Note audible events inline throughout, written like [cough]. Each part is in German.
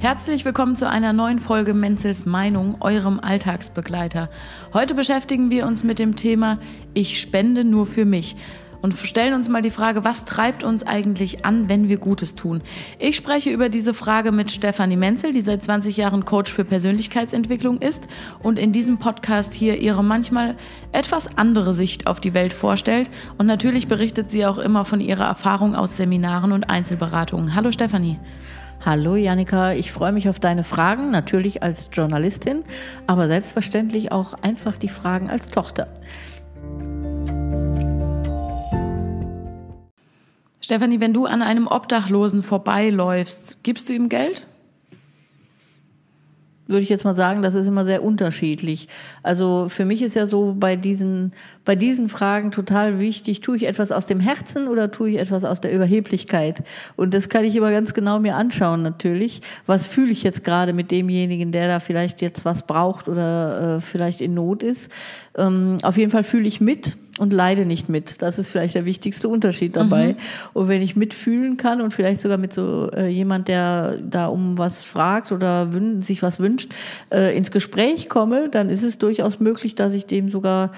Herzlich willkommen zu einer neuen Folge Menzels Meinung, eurem Alltagsbegleiter. Heute beschäftigen wir uns mit dem Thema Ich spende nur für mich und stellen uns mal die Frage, was treibt uns eigentlich an, wenn wir Gutes tun? Ich spreche über diese Frage mit Stefanie Menzel, die seit 20 Jahren Coach für Persönlichkeitsentwicklung ist und in diesem Podcast hier ihre manchmal etwas andere Sicht auf die Welt vorstellt. Und natürlich berichtet sie auch immer von ihrer Erfahrung aus Seminaren und Einzelberatungen. Hallo Stefanie. Hallo Janika, ich freue mich auf deine Fragen, natürlich als Journalistin, aber selbstverständlich auch einfach die Fragen als Tochter. Stefanie, wenn du an einem Obdachlosen vorbeiläufst, gibst du ihm Geld? Würde ich jetzt mal sagen, das ist immer sehr unterschiedlich. Also für mich ist ja so bei diesen, bei diesen Fragen total wichtig, tue ich etwas aus dem Herzen oder tue ich etwas aus der Überheblichkeit? Und das kann ich immer ganz genau mir anschauen natürlich. Was fühle ich jetzt gerade mit demjenigen, der da vielleicht jetzt was braucht oder äh, vielleicht in Not ist? Ähm, auf jeden Fall fühle ich mit und leide nicht mit. Das ist vielleicht der wichtigste Unterschied dabei. Mhm. Und wenn ich mitfühlen kann und vielleicht sogar mit so äh, jemand, der da um was fragt oder sich was wünscht, äh, ins Gespräch komme, dann ist es durchaus möglich, dass ich dem sogar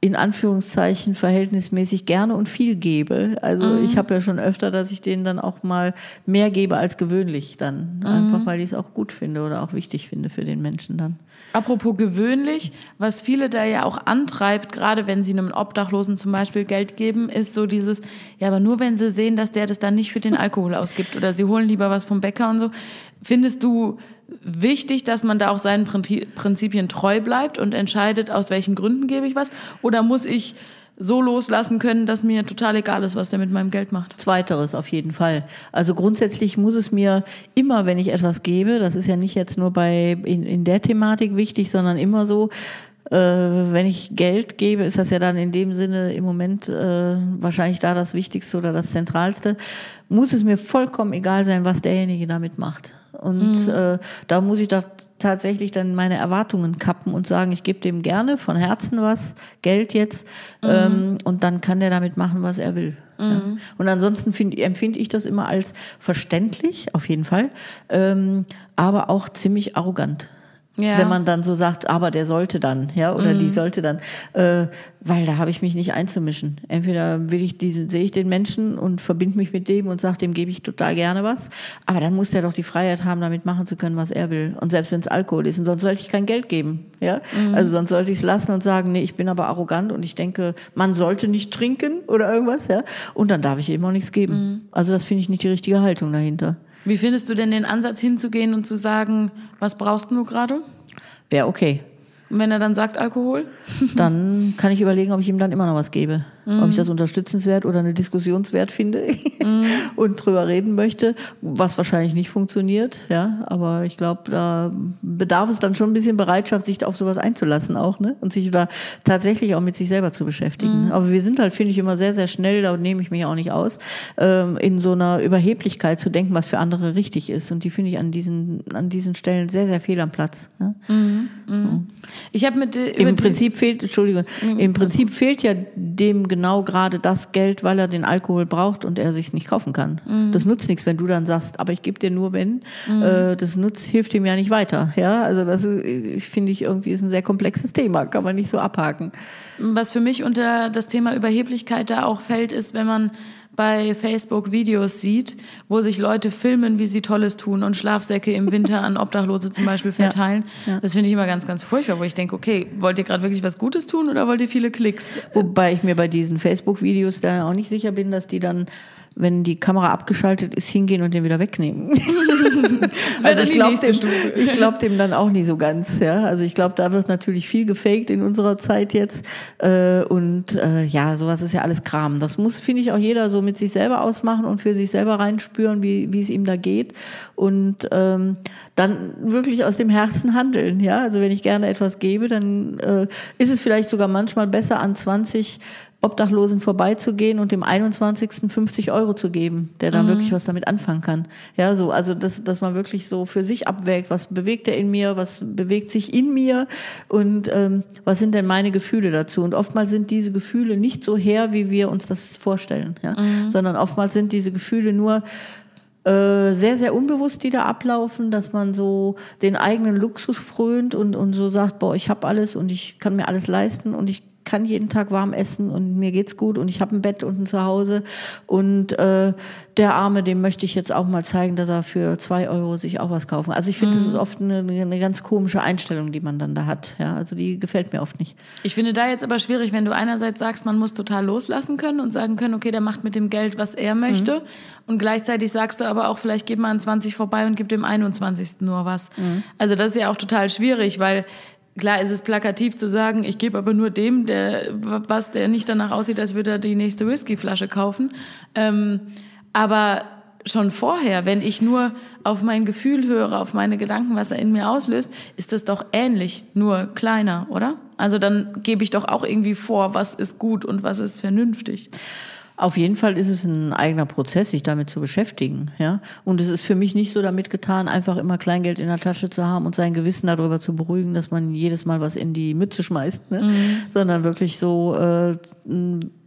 in Anführungszeichen verhältnismäßig gerne und viel gebe. Also mhm. ich habe ja schon öfter, dass ich denen dann auch mal mehr gebe als gewöhnlich dann. Mhm. Einfach weil ich es auch gut finde oder auch wichtig finde für den Menschen dann. Apropos gewöhnlich, was viele da ja auch antreibt, gerade wenn sie einem Obdachlosen zum Beispiel Geld geben, ist so dieses, ja, aber nur wenn sie sehen, dass der das dann nicht für den Alkohol ausgibt oder sie holen lieber was vom Bäcker und so. Findest du, wichtig, dass man da auch seinen Prinzipien treu bleibt und entscheidet, aus welchen Gründen gebe ich was? Oder muss ich so loslassen können, dass mir total egal ist, was der mit meinem Geld macht? Zweiteres auf jeden Fall. Also grundsätzlich muss es mir immer, wenn ich etwas gebe, das ist ja nicht jetzt nur bei in, in der Thematik wichtig, sondern immer so, äh, wenn ich Geld gebe, ist das ja dann in dem Sinne im Moment äh, wahrscheinlich da das Wichtigste oder das Zentralste, muss es mir vollkommen egal sein, was derjenige damit macht. Und mhm. äh, da muss ich doch tatsächlich dann meine Erwartungen kappen und sagen, ich gebe dem gerne von Herzen was, Geld jetzt, mhm. ähm, und dann kann der damit machen, was er will. Mhm. Ja. Und ansonsten find, empfinde ich das immer als verständlich, auf jeden Fall, ähm, aber auch ziemlich arrogant. Ja. Wenn man dann so sagt, aber der sollte dann, ja, oder mhm. die sollte dann, äh, weil da habe ich mich nicht einzumischen. Entweder will ich diesen, sehe ich den Menschen und verbinde mich mit dem und sage, dem gebe ich total gerne was, aber dann muss der doch die Freiheit haben, damit machen zu können, was er will. Und selbst wenn es Alkohol ist, und sonst sollte ich kein Geld geben, ja. Mhm. Also sonst sollte ich es lassen und sagen, nee, ich bin aber arrogant und ich denke, man sollte nicht trinken oder irgendwas, ja. Und dann darf ich ihm auch nichts geben. Mhm. Also das finde ich nicht die richtige Haltung dahinter. Wie findest du denn den Ansatz hinzugehen und zu sagen, was brauchst du gerade? Wäre okay. Und wenn er dann sagt Alkohol? [laughs] Dann kann ich überlegen, ob ich ihm dann immer noch was gebe. Mhm. Ob ich das unterstützenswert oder eine Diskussionswert finde mhm. [laughs] und drüber reden möchte, was wahrscheinlich nicht funktioniert. Ja, aber ich glaube, da bedarf es dann schon ein bisschen Bereitschaft, sich auf sowas einzulassen auch, ne? Und sich da tatsächlich auch mit sich selber zu beschäftigen. Mhm. Aber wir sind halt, finde ich, immer sehr, sehr schnell, da nehme ich mich auch nicht aus, ähm, in so einer Überheblichkeit zu denken, was für andere richtig ist. Und die finde ich an diesen, an diesen Stellen sehr, sehr fehl am Platz. Ja? Ich habe mit im Prinzip fehlt, Entschuldigung, mhm. im Prinzip fehlt ja dem genau gerade das Geld, weil er den Alkohol braucht und er sich nicht kaufen kann. Mhm. Das nutzt nichts, wenn du dann sagst, aber ich gebe dir nur wenn. Mhm. Äh, das nutzt hilft ihm ja nicht weiter. Ja, also das ist, finde ich irgendwie ist ein sehr komplexes Thema, kann man nicht so abhaken. Was für mich unter das Thema Überheblichkeit da auch fällt, ist, wenn man bei Facebook Videos sieht, wo sich Leute filmen, wie sie Tolles tun und Schlafsäcke im Winter an Obdachlose zum Beispiel [laughs] verteilen. Ja, ja. Das finde ich immer ganz, ganz furchtbar, wo ich denke, okay, wollt ihr gerade wirklich was Gutes tun oder wollt ihr viele Klicks? Wobei ich mir bei diesen Facebook-Videos da auch nicht sicher bin, dass die dann wenn die Kamera abgeschaltet ist, hingehen und den wieder wegnehmen. [laughs] das [laughs] also ich glaube dem, glaub [laughs] dem dann auch nie so ganz. Ja? Also ich glaube, da wird natürlich viel gefaked in unserer Zeit jetzt. Äh, und äh, ja, sowas ist ja alles Kram. Das muss, finde ich, auch jeder so mit sich selber ausmachen und für sich selber reinspüren, wie, wie es ihm da geht. Und ähm, dann wirklich aus dem Herzen handeln. Ja? Also wenn ich gerne etwas gebe, dann äh, ist es vielleicht sogar manchmal besser an 20 Obdachlosen vorbeizugehen und dem 21. 50 Euro zu geben, der dann mhm. wirklich was damit anfangen kann. Ja, so, also, dass, dass man wirklich so für sich abwägt, was bewegt er in mir, was bewegt sich in mir und ähm, was sind denn meine Gefühle dazu? Und oftmals sind diese Gefühle nicht so her, wie wir uns das vorstellen, ja? Mhm. sondern oftmals sind diese Gefühle nur, äh, sehr, sehr unbewusst, die da ablaufen, dass man so den eigenen Luxus frönt und, und so sagt, boah, ich habe alles und ich kann mir alles leisten und ich kann jeden Tag warm essen und mir geht's gut und ich habe ein Bett unten zu Hause. Und äh, der Arme, dem möchte ich jetzt auch mal zeigen, dass er für zwei Euro sich auch was kaufen. Also ich finde, mhm. das ist oft eine, eine, ganz komische Einstellung, die man dann da hat. Ja, also die gefällt mir oft nicht. Ich finde da jetzt aber schwierig, wenn du einerseits sagst, man muss total loslassen können und sagen können, okay, der macht mit dem Geld, was er möchte. Mhm. Und gleichzeitig sagst du aber auch, vielleicht gib mal an 20 vorbei und gib dem 21. nur was. Mhm. Also das ist ja auch total schwierig, weil Klar ist es plakativ zu sagen, ich gebe aber nur dem, der was der nicht danach aussieht, als würde er die nächste Whiskyflasche kaufen. Ähm, aber schon vorher, wenn ich nur auf mein Gefühl höre, auf meine Gedanken, was er in mir auslöst, ist das doch ähnlich, nur kleiner, oder? Also dann gebe ich doch auch irgendwie vor, was ist gut und was ist vernünftig. Auf jeden Fall ist es ein eigener Prozess, sich damit zu beschäftigen, ja. Und es ist für mich nicht so damit getan, einfach immer Kleingeld in der Tasche zu haben und sein Gewissen darüber zu beruhigen, dass man jedes Mal was in die Mütze schmeißt, ne? Mhm. sondern wirklich so äh,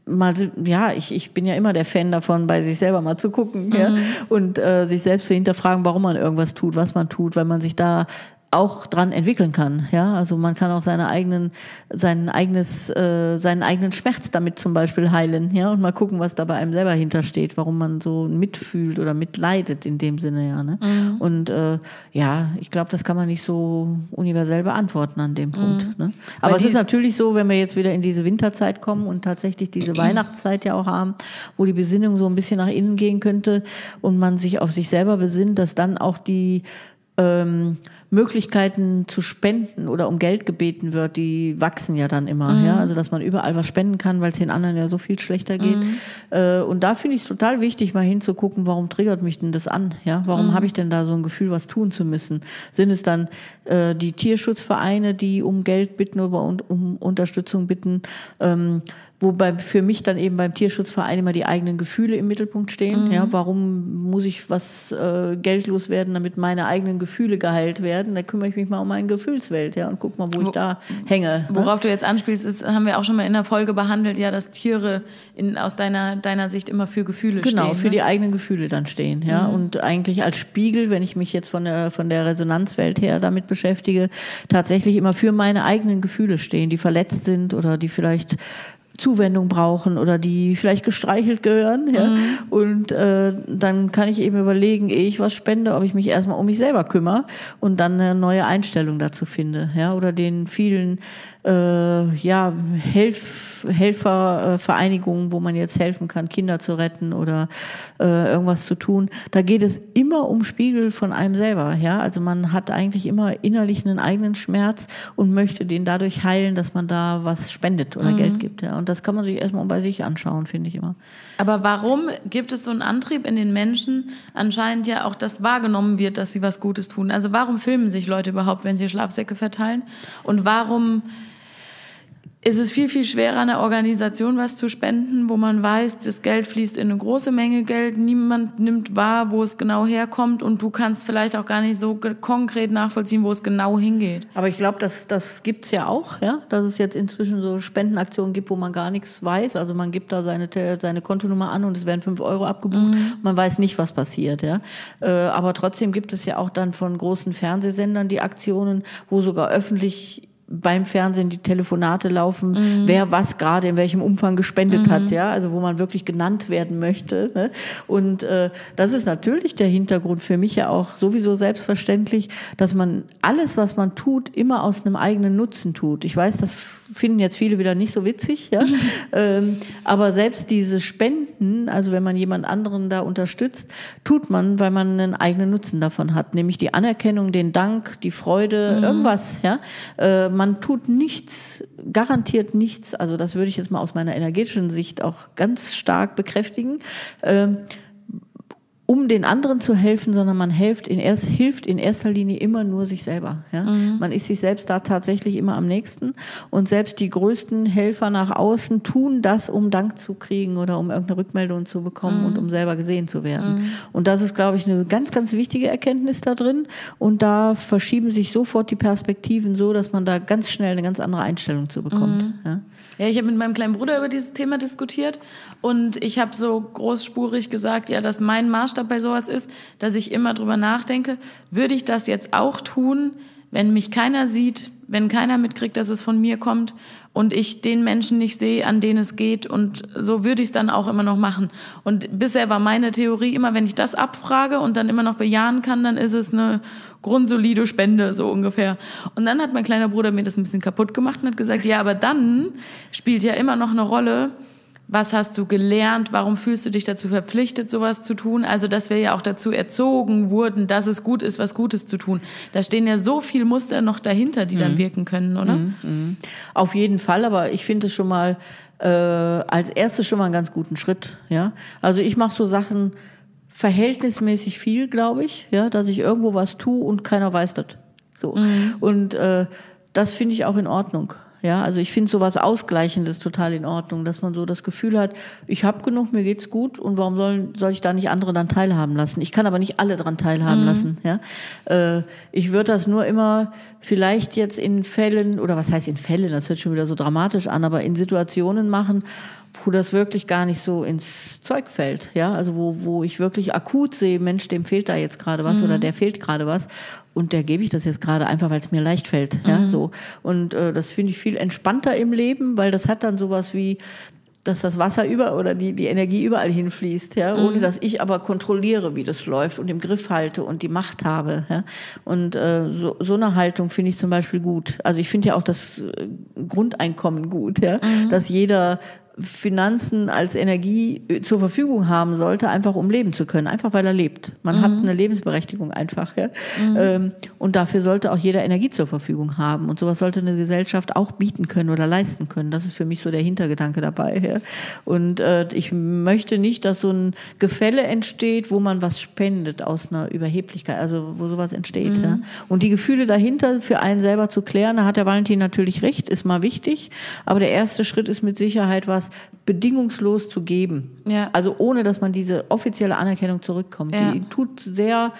mal, ja, ich, ich bin ja immer der Fan davon, bei sich selber mal zu gucken mhm. ja? und äh, sich selbst zu hinterfragen, warum man irgendwas tut, was man tut, weil man sich da auch dran entwickeln kann. Ja, also man kann auch seine eigenen, sein eigenes, äh, seinen eigenen Schmerz damit zum Beispiel heilen. Ja, und mal gucken, was da bei einem selber hintersteht, warum man so mitfühlt oder mitleidet in dem Sinne. Ja, ne? Mhm. Und äh, ja, ich glaube, das kann man nicht so universell beantworten an dem Punkt. Mhm. Ne? Aber es ist natürlich so, wenn wir jetzt wieder in diese Winterzeit kommen und tatsächlich diese [clears throat] Weihnachtszeit ja auch haben, wo die Besinnung so ein bisschen nach innen gehen könnte und man sich auf sich selber besinnt, dass dann auch die ähm, Möglichkeiten zu spenden oder um Geld gebeten wird, die wachsen ja dann immer. Mhm. Ja? Also dass man überall was spenden kann, weil es den anderen ja so viel schlechter geht. Mhm. Äh, und da finde ich es total wichtig, mal hinzugucken, warum triggert mich denn das an? Ja? Warum mhm. habe ich denn da so ein Gefühl, was tun zu müssen? Sind es dann äh, die Tierschutzvereine, die um Geld bitten oder um, um Unterstützung bitten? Ähm, Wobei für mich dann eben beim Tierschutzverein immer die eigenen Gefühle im Mittelpunkt stehen. Mhm. Ja, warum muss ich was äh, geldlos werden, damit meine eigenen Gefühle geheilt werden? Da kümmere ich mich mal um meine Gefühlswelt, ja, und guck mal, wo, wo ich da hänge. Ne? Worauf ne? du jetzt anspielst, ist, haben wir auch schon mal in der Folge behandelt, ja, dass Tiere in, aus deiner, deiner Sicht immer für Gefühle genau, stehen. Genau, für ne? die eigenen Gefühle dann stehen, ja. Mhm. Und eigentlich als Spiegel, wenn ich mich jetzt von der, von der Resonanzwelt her damit beschäftige, tatsächlich immer für meine eigenen Gefühle stehen, die verletzt sind oder die vielleicht Zuwendung brauchen oder die vielleicht gestreichelt gehören. Ja? Mhm. Und äh, dann kann ich eben überlegen, ehe ich was spende, ob ich mich erstmal um mich selber kümmere und dann eine neue Einstellung dazu finde. Ja? Oder den vielen äh, ja, Helf Helfervereinigungen, wo man jetzt helfen kann, Kinder zu retten oder äh, irgendwas zu tun. Da geht es immer um Spiegel von einem selber. Ja? Also man hat eigentlich immer innerlich einen eigenen Schmerz und möchte den dadurch heilen, dass man da was spendet oder mhm. Geld gibt. Ja? Und das kann man sich erstmal bei sich anschauen, finde ich immer. Aber warum gibt es so einen Antrieb in den Menschen, anscheinend ja auch, dass wahrgenommen wird, dass sie was Gutes tun? Also warum filmen sich Leute überhaupt, wenn sie Schlafsäcke verteilen? Und warum ist es viel, viel schwerer, einer Organisation was zu spenden, wo man weiß, das Geld fließt in eine große Menge Geld, niemand nimmt wahr, wo es genau herkommt und du kannst vielleicht auch gar nicht so konkret nachvollziehen, wo es genau hingeht. Aber ich glaube, das, das gibt's ja auch, ja, dass es jetzt inzwischen so Spendenaktionen gibt, wo man gar nichts weiß. Also man gibt da seine, seine Kontonummer an und es werden fünf Euro abgebucht. Mhm. Man weiß nicht, was passiert. Ja. Äh, aber trotzdem gibt es ja auch dann von großen Fernsehsendern die Aktionen, wo sogar öffentlich beim Fernsehen die Telefonate laufen, mhm. wer was gerade in welchem Umfang gespendet mhm. hat, ja, also wo man wirklich genannt werden möchte. Ne? Und äh, das ist natürlich der Hintergrund für mich ja auch sowieso selbstverständlich, dass man alles, was man tut, immer aus einem eigenen Nutzen tut. Ich weiß, das finden jetzt viele wieder nicht so witzig, ja. [laughs] ähm, aber selbst diese Spenden, also wenn man jemand anderen da unterstützt, tut man, weil man einen eigenen Nutzen davon hat, nämlich die Anerkennung, den Dank, die Freude, mhm. irgendwas, ja. Äh, man tut nichts, garantiert nichts, also das würde ich jetzt mal aus meiner energetischen Sicht auch ganz stark bekräftigen. Um den anderen zu helfen, sondern man hilft in, erst, hilft in erster Linie immer nur sich selber. Ja? Mhm. Man ist sich selbst da tatsächlich immer am nächsten. Und selbst die größten Helfer nach außen tun das, um Dank zu kriegen oder um irgendeine Rückmeldung zu bekommen mhm. und um selber gesehen zu werden. Mhm. Und das ist, glaube ich, eine ganz, ganz wichtige Erkenntnis da drin. Und da verschieben sich sofort die Perspektiven so, dass man da ganz schnell eine ganz andere Einstellung zu bekommt. Mhm. Ja? Ja, ich habe mit meinem kleinen Bruder über dieses Thema diskutiert und ich habe so großspurig gesagt, ja, dass mein Maßstab bei sowas ist, dass ich immer drüber nachdenke, würde ich das jetzt auch tun, wenn mich keiner sieht, wenn keiner mitkriegt, dass es von mir kommt und ich den Menschen nicht sehe, an denen es geht und so würde ich es dann auch immer noch machen. Und bisher war meine Theorie immer, wenn ich das abfrage und dann immer noch bejahen kann, dann ist es eine grundsolide Spende, so ungefähr. Und dann hat mein kleiner Bruder mir das ein bisschen kaputt gemacht und hat gesagt, ja, aber dann spielt ja immer noch eine Rolle, was hast du gelernt? Warum fühlst du dich dazu verpflichtet, sowas zu tun? Also, dass wir ja auch dazu erzogen wurden, dass es gut ist, was Gutes zu tun. Da stehen ja so viele Muster noch dahinter, die mhm. dann wirken können, oder? Mhm. mhm. Auf jeden Fall, aber ich finde es schon mal äh, als erstes schon mal einen ganz guten Schritt. Ja, also ich mache so Sachen verhältnismäßig viel, glaube ich, ja, dass ich irgendwo was tue und keiner weiß das. So mhm. und äh, das finde ich auch in Ordnung. Ja, also ich finde sowas Ausgleichendes total in Ordnung, dass man so das Gefühl hat, ich habe genug, mir geht's gut und warum soll, soll ich da nicht andere dann teilhaben lassen? Ich kann aber nicht alle dran teilhaben mhm. lassen. Ja, äh, ich würde das nur immer vielleicht jetzt in Fällen oder was heißt in Fällen? Das hört schon wieder so dramatisch an, aber in Situationen machen, wo das wirklich gar nicht so ins Zeug fällt, ja, also wo, wo ich wirklich akut sehe, Mensch, dem fehlt da jetzt gerade was mhm. oder der fehlt gerade was und der gebe ich das jetzt gerade einfach, weil es mir leicht fällt, mhm. ja, so und äh, das finde ich viel entspannter im Leben, weil das hat dann sowas wie dass das Wasser über oder die, die Energie überall hinfließt, ja, ohne mhm. dass ich aber kontrolliere, wie das läuft und im Griff halte und die Macht habe. Ja. Und äh, so, so eine Haltung finde ich zum Beispiel gut. Also ich finde ja auch das äh, Grundeinkommen gut, ja, mhm. dass jeder Finanzen als Energie äh, zur Verfügung haben sollte, einfach um leben zu können, einfach weil er lebt. Man mhm. hat eine Lebensberechtigung einfach. Ja? Mhm. Ähm, und dafür sollte auch jeder Energie zur Verfügung haben. Und sowas sollte eine Gesellschaft auch bieten können oder leisten können. Das ist für mich so der Hintergedanke dabei. Ja? Und äh, ich möchte nicht, dass so ein Gefälle entsteht, wo man was spendet aus einer Überheblichkeit, also wo sowas entsteht. Mhm. Ja? Und die Gefühle dahinter für einen selber zu klären, da hat der Valentin natürlich recht, ist mal wichtig. Aber der erste Schritt ist mit Sicherheit was, bedingungslos zu geben. Ja. Also ohne, dass man diese offizielle Anerkennung zurückkommt. Ja. Die tut sehr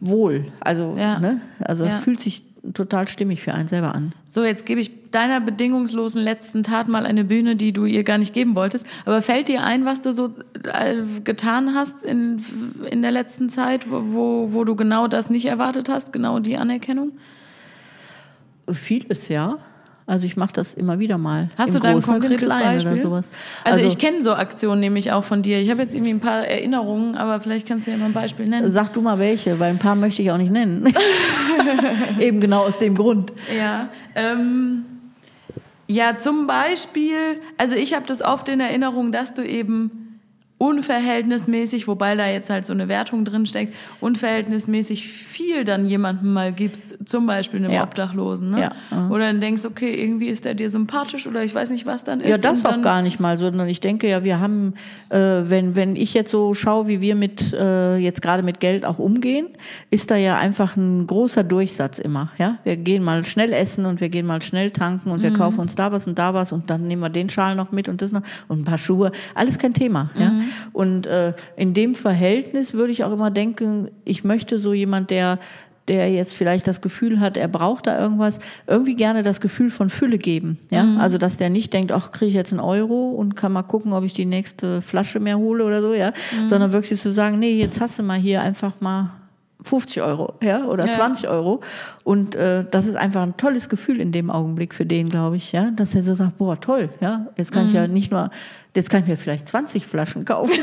wohl. Also, ja. ne? also es fühlt sich total stimmig für einen selber an. So, jetzt gebe ich deiner bedingungslosen letzten Tat mal eine Bühne, die du ihr gar nicht geben wolltest. Aber fällt dir ein, was du so äh, getan hast in, in der letzten Zeit, wo, wo du genau das nicht erwartet hast, genau die Anerkennung? Vieles, ja. Also ich mache das immer wieder mal. Hast du da ein konkretes Beispiel? Oder sowas. Also, also ich kenne so Aktionen nämlich auch von dir. Ich habe jetzt irgendwie ein paar Erinnerungen, aber vielleicht kannst du ja mal ein Beispiel nennen. Sag du mal welche, weil ein paar möchte ich auch nicht nennen. [laughs] Eben genau aus dem Grund. Ja, ähm, ja zum Beispiel, also ich habe das oft in Erinnerung, dass du eben unverhältnismäßig, wobei da jetzt halt so eine Wertung drin steckt, unverhältnismäßig viel dann jemandem mal gibst, zum Beispiel einem ja. Obdachlosen. Ne? Ja. Oder dann denkst, okay, irgendwie ist der dir sympathisch oder ich weiß nicht, was dann ist. Ja, das auch gar nicht mal, sondern ich denke ja, wir haben, äh, wenn, wenn ich jetzt so schaue, wie wir mit äh, jetzt gerade mit Geld auch umgehen, ist da ja einfach ein großer Durchsatz immer. Ja? Wir gehen mal schnell essen und wir gehen mal schnell tanken und wir mhm. kaufen uns da was und da was und dann nehmen wir den Schal noch mit und das noch und ein paar Schuhe. Alles kein Thema. Mhm. Ja? Und äh, in dem Verhältnis würde ich auch immer denken, ich möchte so jemand, der der jetzt vielleicht das Gefühl hat, er braucht da irgendwas, irgendwie gerne das Gefühl von Fülle geben. Ja? Mhm. Also, dass der nicht denkt, ach, kriege ich jetzt einen Euro und kann mal gucken, ob ich die nächste Flasche mehr hole oder so, ja. Mhm. Sondern wirklich zu sagen, nee, jetzt hast du mal hier einfach mal 50 Euro ja, oder ja. 20 Euro. Und äh, das ist einfach ein tolles Gefühl in dem Augenblick für den, glaube ich, ja, dass er so sagt, boah, toll, ja, jetzt kann mhm. ich ja mhm. nicht nur, jetzt kann ich mir vielleicht 20 Flaschen kaufen.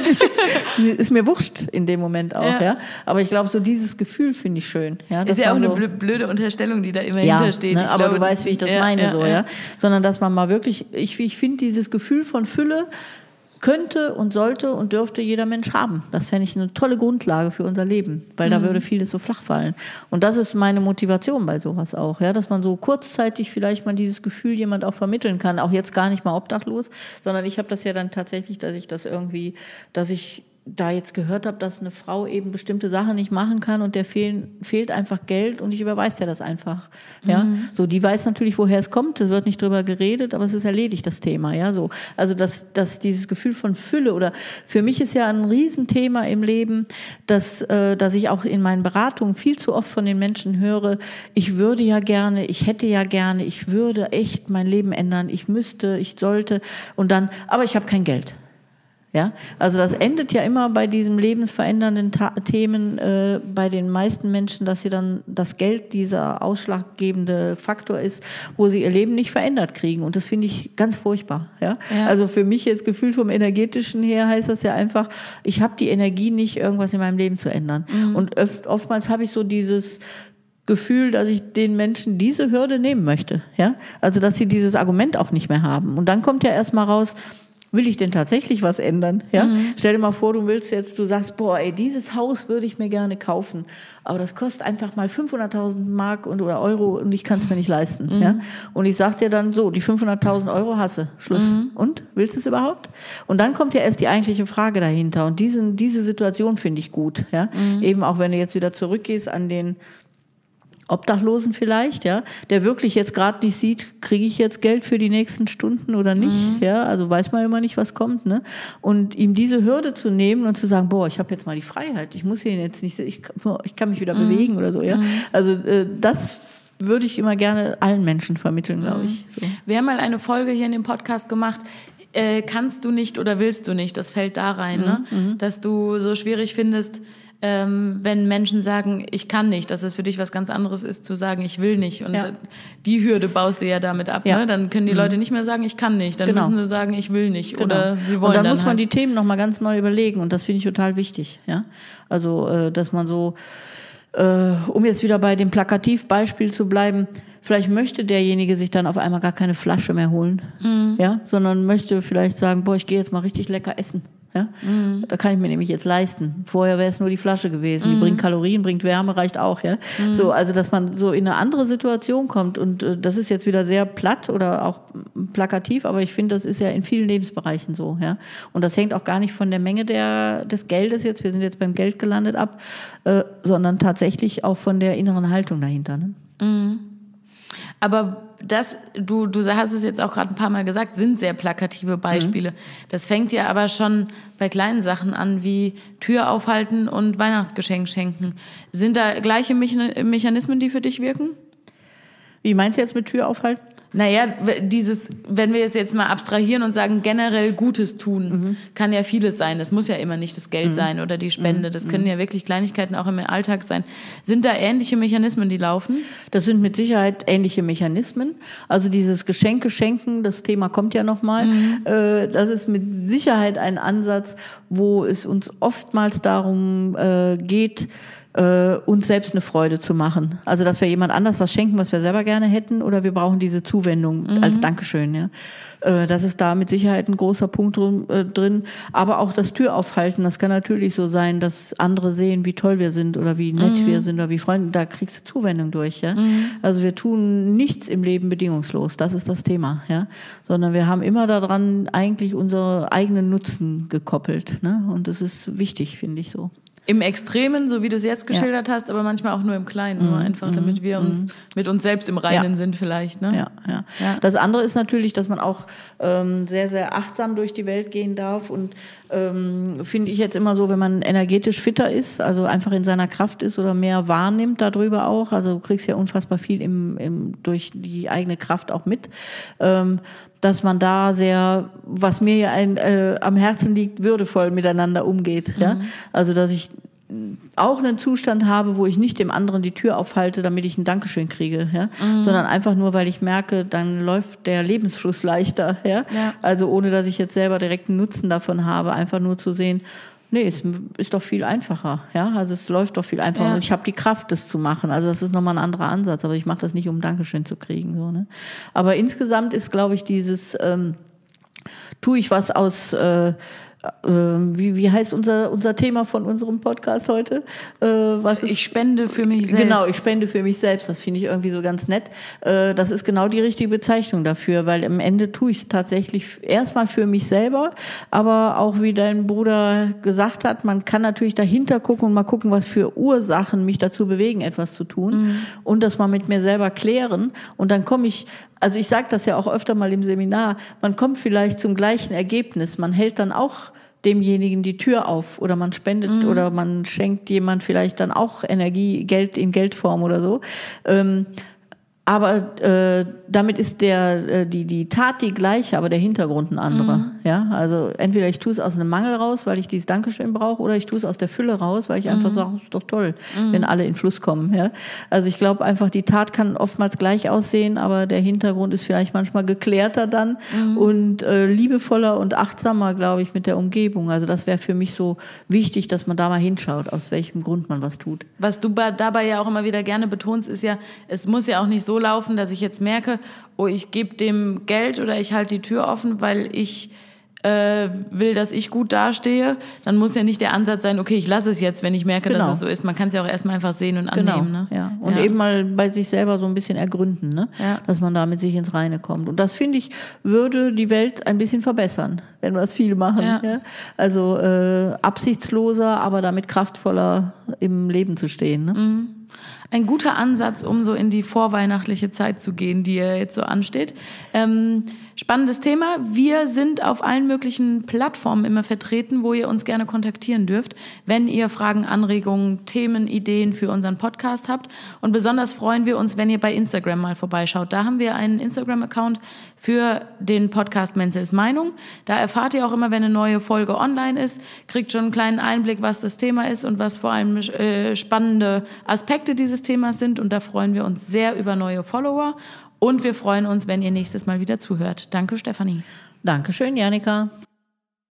[laughs] ist mir wurscht in dem Moment auch, ja. ja. Aber ich glaube, so dieses Gefühl finde ich schön. Ja, ist ja auch so, eine blöde Unterstellung, die da immer ja, hintersteht. Ne, aber glaube, du weißt, wie ich das meine, so, ja. Sondern dass man mal wirklich, ich, ich finde dieses Gefühl von Fülle, könnte und sollte und dürfte jeder Mensch haben. Das fände ich eine tolle Grundlage für unser Leben, weil mhm. da würde vieles so flach fallen. Und das ist meine Motivation bei sowas auch, ja, dass man so kurzzeitig vielleicht mal dieses Gefühl jemand auch vermitteln kann, auch jetzt gar nicht mal obdachlos, sondern ich habe das ja dann tatsächlich, dass ich das irgendwie, dass ich da jetzt gehört habe, dass eine Frau eben bestimmte Sachen nicht machen kann und der fehlen, fehlt einfach Geld und ich überweise dir das einfach. Ja, mhm. so die weiß natürlich, woher es kommt. Es wird nicht drüber geredet, aber es ist erledigt das Thema. Ja, so also dass dass dieses Gefühl von Fülle oder für mich ist ja ein Riesenthema im Leben, dass äh, dass ich auch in meinen Beratungen viel zu oft von den Menschen höre. Ich würde ja gerne, ich hätte ja gerne, ich würde echt mein Leben ändern, ich müsste, ich sollte und dann, aber ich habe kein Geld. Ja, also das endet ja immer bei diesen lebensverändernden Ta Themen äh, bei den meisten Menschen, dass sie dann das Geld dieser ausschlaggebende Faktor ist, wo sie ihr Leben nicht verändert kriegen. Und das finde ich ganz furchtbar. Ja? ja? Also für mich jetzt gefühlt vom energetischen her heißt das ja einfach, ich habe die Energie nicht, irgendwas in meinem Leben zu ändern. Mhm. Und oft, oftmals habe ich so dieses Gefühl, dass ich den Menschen diese Hürde nehmen möchte. Ja, also dass sie dieses Argument auch nicht mehr haben. Und dann kommt ja erstmal raus, will ich denn tatsächlich was ändern? Ja? Mhm. Stell dir mal vor, du willst jetzt, du sagst, boah, ey, dieses Haus würde ich mir gerne kaufen, aber das kostet einfach mal 500.000 Mark und, oder Euro und ich kann es mir nicht leisten. Mhm. Ja? Und ich sag dir dann so, die 500.000 Euro hasse, Schluss. Mhm. Und? Willst du es überhaupt? Und dann kommt ja erst die eigentliche Frage dahinter und diese, diese Situation finde ich gut. Ja? Mhm. Eben auch, wenn du jetzt wieder zurückgehst an den Obdachlosen vielleicht, ja, der wirklich jetzt gerade nicht sieht, kriege ich jetzt Geld für die nächsten Stunden oder nicht, mhm. ja, also weiß man immer nicht, was kommt, ne? Und ihm diese Hürde zu nehmen und zu sagen, boah, ich habe jetzt mal die Freiheit, ich muss hier jetzt nicht, ich, ich kann mich wieder mhm. bewegen oder so, ja. Mhm. Also äh, das würde ich immer gerne allen Menschen vermitteln, glaube mhm. ich. So. Wir haben mal eine Folge hier in dem Podcast gemacht, äh, kannst du nicht oder willst du nicht, das fällt da rein, ne? Mhm. Mhm. Dass du so schwierig findest, ähm, wenn Menschen sagen, ich kann nicht, dass es für dich was ganz anderes ist, zu sagen, ich will nicht. Und ja. die Hürde baust du ja damit ab. Ja. Ne? Dann können die mhm. Leute nicht mehr sagen, ich kann nicht. Dann genau. müssen sie sagen, ich will nicht. Genau. Oder sie wollen. Und dann, dann muss man halt. die Themen nochmal ganz neu überlegen. Und das finde ich total wichtig. Ja? Also, äh, dass man so, äh, um jetzt wieder bei dem Plakativbeispiel zu bleiben, vielleicht möchte derjenige sich dann auf einmal gar keine Flasche mehr holen, mhm. ja, sondern möchte vielleicht sagen, boah, ich gehe jetzt mal richtig lecker essen. Ja? Mhm. Da kann ich mir nämlich jetzt leisten. Vorher wäre es nur die Flasche gewesen. Mhm. Die bringt Kalorien, bringt Wärme, reicht auch. Ja? Mhm. So, also dass man so in eine andere Situation kommt. Und äh, das ist jetzt wieder sehr platt oder auch plakativ, aber ich finde, das ist ja in vielen Lebensbereichen so. Ja? Und das hängt auch gar nicht von der Menge der, des Geldes jetzt, wir sind jetzt beim Geld gelandet ab, äh, sondern tatsächlich auch von der inneren Haltung dahinter. Ne? Mhm. Aber das, du, du hast es jetzt auch gerade ein paar Mal gesagt, sind sehr plakative Beispiele. Mhm. Das fängt ja aber schon bei kleinen Sachen an, wie Tür aufhalten und Weihnachtsgeschenk schenken. Sind da gleiche Mechanismen, die für dich wirken? Wie meinst du jetzt mit Tür aufhalten? Naja, dieses, wenn wir es jetzt mal abstrahieren und sagen, generell Gutes tun, mhm. kann ja vieles sein. Das muss ja immer nicht das Geld mhm. sein oder die Spende. Das mhm. können ja wirklich Kleinigkeiten auch im Alltag sein. Sind da ähnliche Mechanismen, die laufen? Das sind mit Sicherheit ähnliche Mechanismen. Also dieses Geschenke schenken, das Thema kommt ja nochmal. Mhm. Äh, das ist mit Sicherheit ein Ansatz, wo es uns oftmals darum äh, geht, äh, uns selbst eine Freude zu machen. Also dass wir jemand anders was schenken, was wir selber gerne hätten, oder wir brauchen diese Zuwendung mhm. als Dankeschön. Ja. Äh, das ist da mit Sicherheit ein großer Punkt drin, äh, drin. Aber auch das Tür aufhalten, das kann natürlich so sein, dass andere sehen, wie toll wir sind oder wie nett mhm. wir sind oder wie Freunde. Da kriegst du Zuwendung durch. Ja. Mhm. Also wir tun nichts im Leben bedingungslos. Das ist das Thema. Ja. Sondern wir haben immer daran eigentlich unsere eigenen Nutzen gekoppelt. Ne? Und das ist wichtig, finde ich so. Im Extremen, so wie du es jetzt geschildert ja. hast, aber manchmal auch nur im Kleinen, nur mhm. einfach, damit wir uns mhm. mit uns selbst im Reinen ja. sind vielleicht. Ne? Ja, ja, ja. Das andere ist natürlich, dass man auch ähm, sehr, sehr achtsam durch die Welt gehen darf und ähm, finde ich jetzt immer so, wenn man energetisch fitter ist, also einfach in seiner Kraft ist oder mehr wahrnimmt darüber auch, also du kriegst ja unfassbar viel im, im, durch die eigene Kraft auch mit, ähm, dass man da sehr, was mir ja ein, äh, am Herzen liegt, würdevoll miteinander umgeht. Mhm. Ja? Also dass ich auch einen Zustand habe, wo ich nicht dem anderen die Tür aufhalte, damit ich ein Dankeschön kriege, ja? Mhm. sondern einfach nur, weil ich merke, dann läuft der Lebensfluss leichter. Ja? ja? Also ohne, dass ich jetzt selber direkt einen Nutzen davon habe, einfach nur zu sehen, nee, es ist doch viel einfacher. Ja? Also es läuft doch viel einfacher. Ja. Und ich habe die Kraft, das zu machen. Also das ist nochmal ein anderer Ansatz, aber ich mache das nicht, um Dankeschön zu kriegen. So, ne? Aber insgesamt ist, glaube ich, dieses, ähm, tue ich was aus... Äh, wie, wie heißt unser, unser Thema von unserem Podcast heute? Äh, was ist, ich spende für mich selbst. Genau, ich spende für mich selbst. Das finde ich irgendwie so ganz nett. Äh, das ist genau die richtige Bezeichnung dafür, weil am Ende tue ich es tatsächlich erstmal für mich selber, aber auch wie dein Bruder gesagt hat, man kann natürlich dahinter gucken und mal gucken, was für Ursachen mich dazu bewegen, etwas zu tun mhm. und das mal mit mir selber klären. Und dann komme ich also ich sage das ja auch öfter mal im Seminar, man kommt vielleicht zum gleichen Ergebnis. Man hält dann auch demjenigen die Tür auf oder man spendet mhm. oder man schenkt jemand vielleicht dann auch Energie, Geld in Geldform oder so. Ähm, aber äh, damit ist der äh, die die Tat die gleiche, aber der Hintergrund ein anderer. Mhm. Ja, also entweder ich tue es aus einem Mangel raus, weil ich dieses Dankeschön brauche, oder ich tue es aus der Fülle raus, weil ich mhm. einfach sage, ist doch toll, mhm. wenn alle in Fluss kommen. Ja, also ich glaube einfach, die Tat kann oftmals gleich aussehen, aber der Hintergrund ist vielleicht manchmal geklärter dann mhm. und äh, liebevoller und achtsamer, glaube ich, mit der Umgebung. Also das wäre für mich so wichtig, dass man da mal hinschaut, aus welchem Grund man was tut. Was du dabei ja auch immer wieder gerne betonst, ist ja, es muss ja auch nicht so laufen, dass ich jetzt merke, oh, ich gebe dem Geld oder ich halte die Tür offen, weil ich äh, will, dass ich gut dastehe, dann muss ja nicht der Ansatz sein, okay, ich lasse es jetzt, wenn ich merke, genau. dass es so ist. Man kann es ja auch erstmal einfach sehen und genau. annehmen. Ne? Ja. Und ja. eben mal bei sich selber so ein bisschen ergründen, ne? Ja. dass man da mit sich ins Reine kommt. Und das, finde ich, würde die Welt ein bisschen verbessern, wenn wir das viel machen. Ja? Also äh, absichtsloser, aber damit kraftvoller im Leben zu stehen. Ne? Mhm ein guter Ansatz, um so in die vorweihnachtliche Zeit zu gehen, die ja jetzt so ansteht. Ähm, Spannendes Thema. Wir sind auf allen möglichen Plattformen immer vertreten, wo ihr uns gerne kontaktieren dürft, wenn ihr Fragen, Anregungen, Themen, Ideen für unseren Podcast habt. Und besonders freuen wir uns, wenn ihr bei Instagram mal vorbeischaut. Da haben wir einen Instagram-Account für den Podcast Menzels Meinung. Da erfahrt ihr auch immer, wenn eine neue Folge online ist, kriegt schon einen kleinen Einblick, was das Thema ist und was vor allem äh, spannende Aspekte dieses Themas sind. Und da freuen wir uns sehr über neue Follower. Und wir freuen uns, wenn ihr nächstes Mal wieder zuhört. Danke, Stefanie. Dankeschön, Janika.